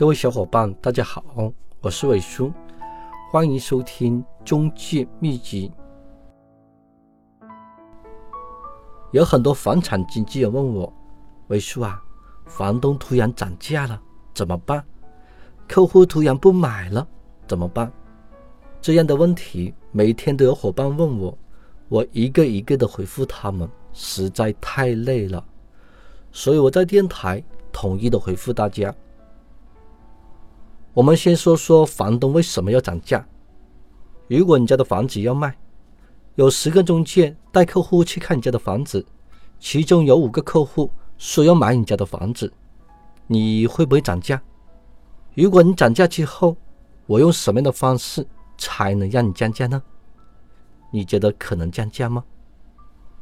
各位小伙伴，大家好，我是伟叔，欢迎收听中介秘籍。有很多房产经纪人问我，伟叔啊，房东突然涨价了，怎么办？客户突然不买了，怎么办？这样的问题每天都有伙伴问我，我一个一个的回复他们，实在太累了，所以我在电台统一的回复大家。我们先说说房东为什么要涨价。如果你家的房子要卖，有十个中介带客户去看你家的房子，其中有五个客户说要买你家的房子，你会不会涨价？如果你涨价之后，我用什么样的方式才能让你降价呢？你觉得可能降价吗？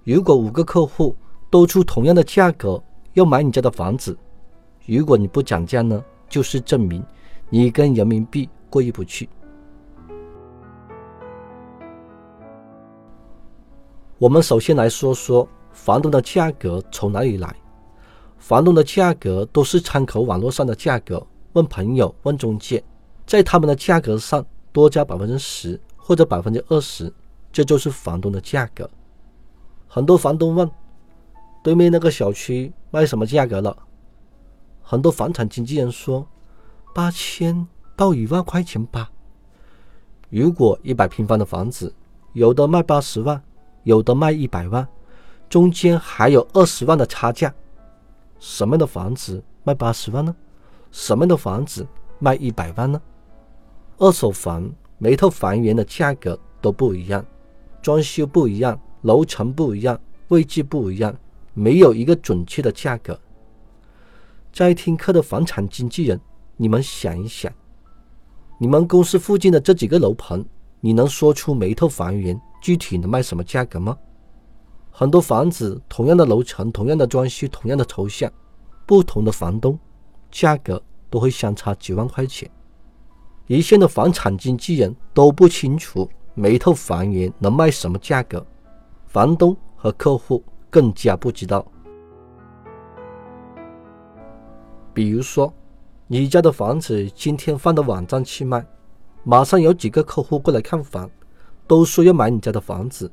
如果五个客户都出同样的价格要买你家的房子，如果你不涨价呢，就是证明。你跟人民币过意不去。我们首先来说说房东的价格从哪里来。房东的价格都是参考网络上的价格，问朋友、问中介，在他们的价格上多加百分之十或者百分之二十，这就是房东的价格。很多房东问，对面那个小区卖什么价格了？很多房产经纪人说。八千到一万块钱吧。如果一百平方的房子，有的卖八十万，有的卖一百万，中间还有二十万的差价。什么样的房子卖八十万呢？什么样的房子卖一百万呢？二手房每套房源的价格都不一样，装修不一样，楼层不一样，位置不一样，没有一个准确的价格。在听课的房产经纪人。你们想一想，你们公司附近的这几个楼盘，你能说出每一套房源具体能卖什么价格吗？很多房子同样的楼层、同样的装修、同样的抽象，不同的房东，价格都会相差几万块钱。一线的房产经纪人都不清楚每一套房源能卖什么价格，房东和客户更加不知道。比如说。你家的房子今天放到网站去卖，马上有几个客户过来看房，都说要买你家的房子，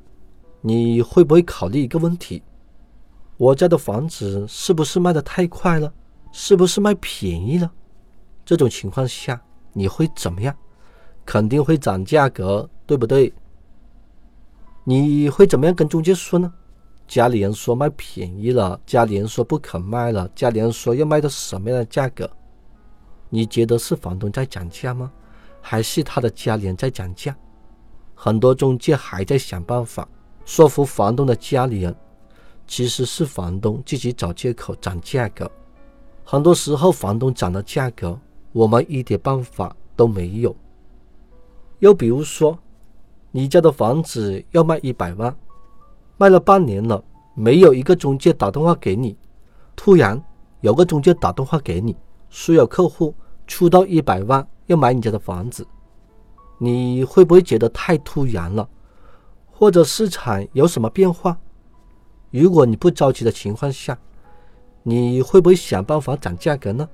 你会不会考虑一个问题？我家的房子是不是卖的太快了？是不是卖便宜了？这种情况下你会怎么样？肯定会涨价格，对不对？你会怎么样跟中介说呢？家里人说卖便宜了，家里人说不肯卖了，家里人说要卖到什么样的价格？你觉得是房东在讲价吗？还是他的家里人在讲价？很多中介还在想办法说服房东的家里人，其实是房东自己找借口涨价格。很多时候，房东涨的价格，我们一点办法都没有。又比如说，你家的房子要卖一百万，卖了半年了，没有一个中介打电话给你，突然有个中介打电话给你，说有客户。出到一百万要买你家的房子，你会不会觉得太突然了？或者市场有什么变化？如果你不着急的情况下，你会不会想办法涨价格呢？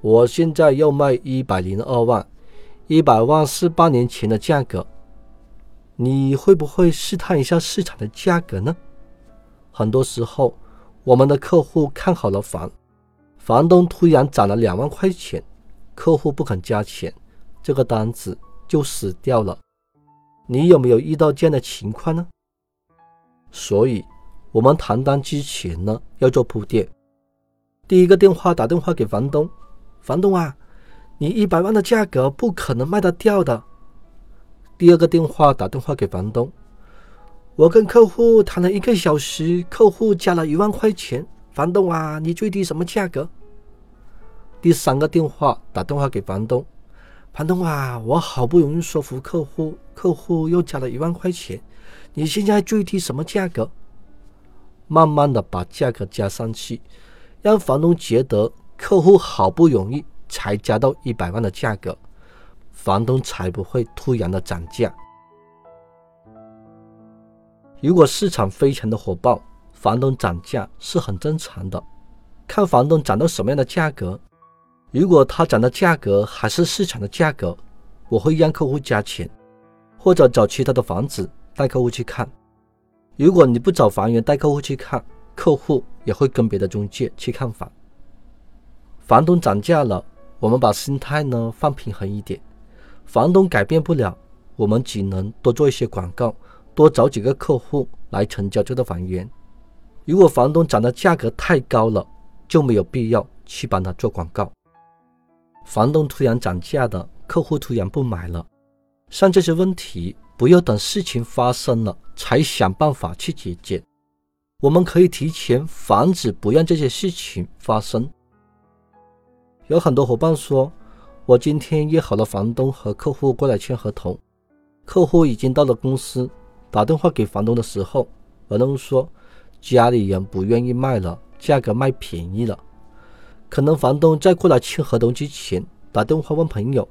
我现在要卖一百零二万，一百万是半年前的价格，你会不会试探一下市场的价格呢？很多时候，我们的客户看好了房。房东突然涨了两万块钱，客户不肯加钱，这个单子就死掉了。你有没有遇到这样的情况呢？所以，我们谈单之前呢，要做铺垫。第一个电话打电话给房东，房东啊，你一百万的价格不可能卖得掉的。第二个电话打电话给房东，我跟客户谈了一个小时，客户加了一万块钱。房东啊，你最低什么价格？第三个电话打电话给房东，房东啊，我好不容易说服客户，客户又加了一万块钱，你现在最低什么价格？慢慢的把价格加上去，让房东觉得客户好不容易才加到一百万的价格，房东才不会突然的涨价。如果市场非常的火爆。房东涨价是很正常的，看房东涨到什么样的价格，如果他涨的价格还是市场的价格，我会让客户加钱，或者找其他的房子带客户去看。如果你不找房源带客户去看，客户也会跟别的中介去看房。房东涨价了，我们把心态呢放平衡一点。房东改变不了，我们只能多做一些广告，多找几个客户来成交这个房源。如果房东涨的价格太高了，就没有必要去帮他做广告。房东突然涨价的，客户突然不买了，像这些问题，不要等事情发生了才想办法去解决。我们可以提前防止，不让这些事情发生。有很多伙伴说。我今天约好了房东和客户过来签合同，客户已经到了公司，打电话给房东的时候，房东说家里人不愿意卖了，价格卖便宜了。可能房东在过来签合同之前，打电话问朋友，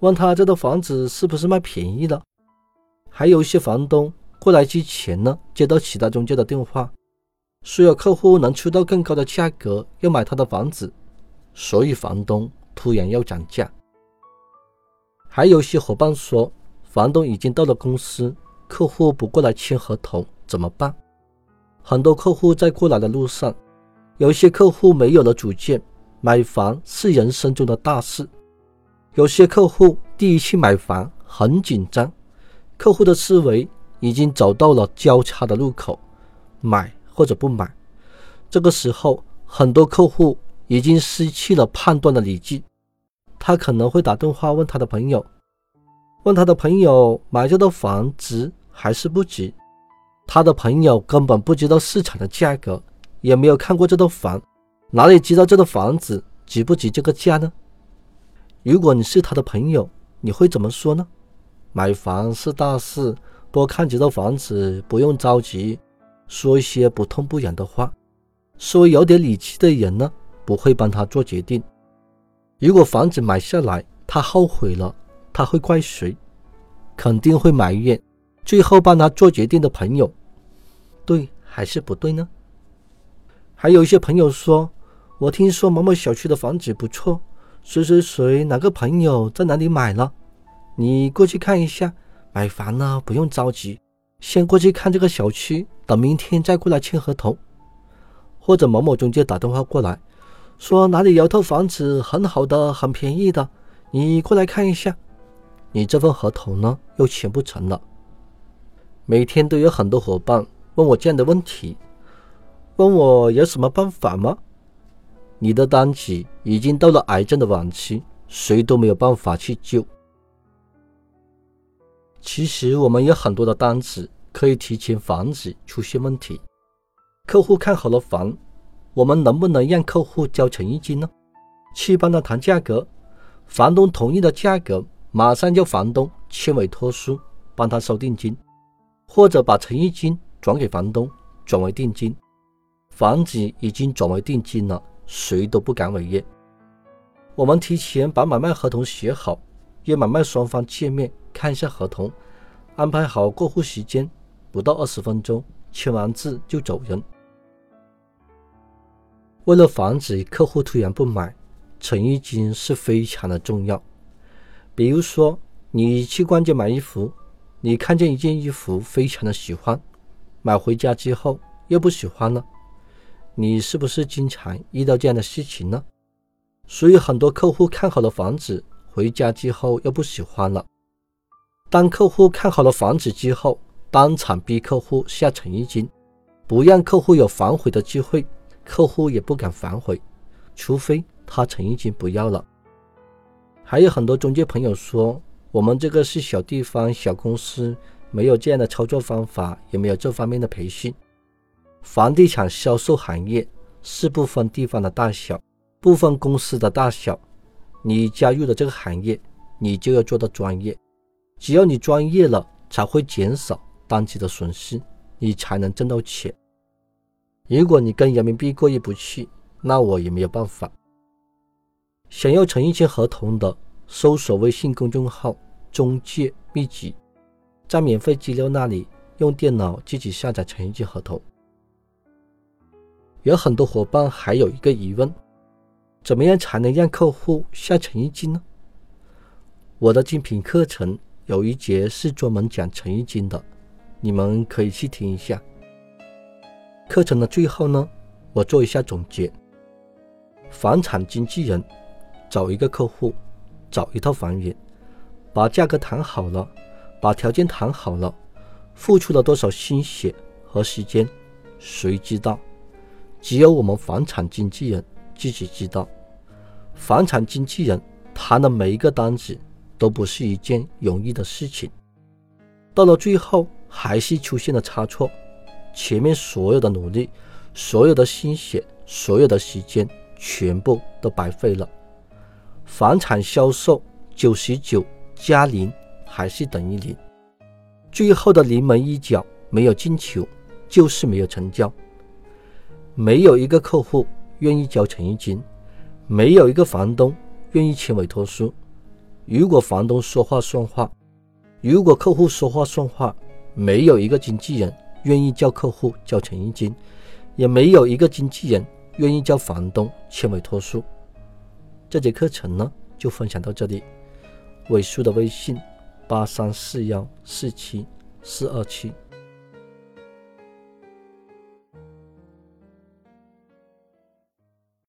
问他这套房子是不是卖便宜了。还有一些房东过来之前呢，接到其他中介的电话，说有客户能出到更高的价格要买他的房子，所以房东。突然要涨价，还有些伙伴说，房东已经到了公司，客户不过来签合同怎么办？很多客户在过来的路上，有些客户没有了主见，买房是人生中的大事。有些客户第一次买房很紧张，客户的思维已经走到了交叉的路口，买或者不买。这个时候，很多客户已经失去了判断的理智。他可能会打电话问他的朋友，问他的朋友买这套房值还是不值。他的朋友根本不知道市场的价格，也没有看过这套房，哪里知道这套房子值不值这个价呢？如果你是他的朋友，你会怎么说呢？买房是大事，多看几套房子，不用着急，说一些不痛不痒的话。稍微有点理智的人呢，不会帮他做决定。如果房子买下来，他后悔了，他会怪谁？肯定会埋怨最后帮他做决定的朋友，对还是不对呢？还有一些朋友说：“我听说某某小区的房子不错，谁谁谁哪个朋友在哪里买了，你过去看一下。买房呢不用着急，先过去看这个小区，等明天再过来签合同。或者某某中介打电话过来。”说哪里有套房子很好的、很便宜的，你过来看一下。你这份合同呢又签不成了。每天都有很多伙伴问我这样的问题，问我有什么办法吗？你的单子已经到了癌症的晚期，谁都没有办法去救。其实我们有很多的单子可以提前防止出现问题。客户看好了房。我们能不能让客户交诚意金呢？去帮他谈价格，房东同意的价格，马上叫房东签委托书，帮他收定金，或者把诚意金转给房东，转为定金。房子已经转为定金了，谁都不敢违约。我们提前把买卖合同写好，约买卖双方见面看一下合同，安排好过户时间，不到二十分钟，签完字就走人。为了防止客户突然不买，诚意金是非常的重要。比如说，你去逛街买衣服，你看见一件衣服非常的喜欢，买回家之后又不喜欢了，你是不是经常遇到这样的事情呢？所以很多客户看好了房子，回家之后又不喜欢了。当客户看好了房子之后，当场逼客户下诚意金，不让客户有反悔的机会。客户也不敢反悔，除非他诚意金不要了。还有很多中介朋友说，我们这个是小地方、小公司，没有这样的操作方法，也没有这方面的培训。房地产销售行业是不分地方的大小，不分公司的大小。你加入了这个行业，你就要做到专业。只要你专业了，才会减少单期的损失，你才能挣到钱。如果你跟人民币过意不去，那我也没有办法。想要成一签合同的，搜索微信公众号“中介秘籍”，在免费资料那里用电脑自己下载成一签合同。有很多伙伴还有一个疑问：怎么样才能让客户下诚意金呢？我的精品课程有一节是专门讲诚意金的，你们可以去听一下。课程的最后呢，我做一下总结：房产经纪人找一个客户，找一套房源，把价格谈好了，把条件谈好了，付出了多少心血和时间，谁知道？只有我们房产经纪人自己知道。房产经纪人谈的每一个单子。都不是一件容易的事情，到了最后还是出现了差错，前面所有的努力、所有的心血、所有的时间，全部都白费了。房产销售九十九加零还是等于零，最后的临门一脚没有进球，就是没有成交。没有一个客户愿意交诚意金，没有一个房东愿意签委托书。如果房东说话算话，如果客户说话算话，没有一个经纪人愿意叫客户交诚意金，也没有一个经纪人愿意叫房东签委托书。这节课程呢，就分享到这里。尾数的微信：八三四幺四七四二七。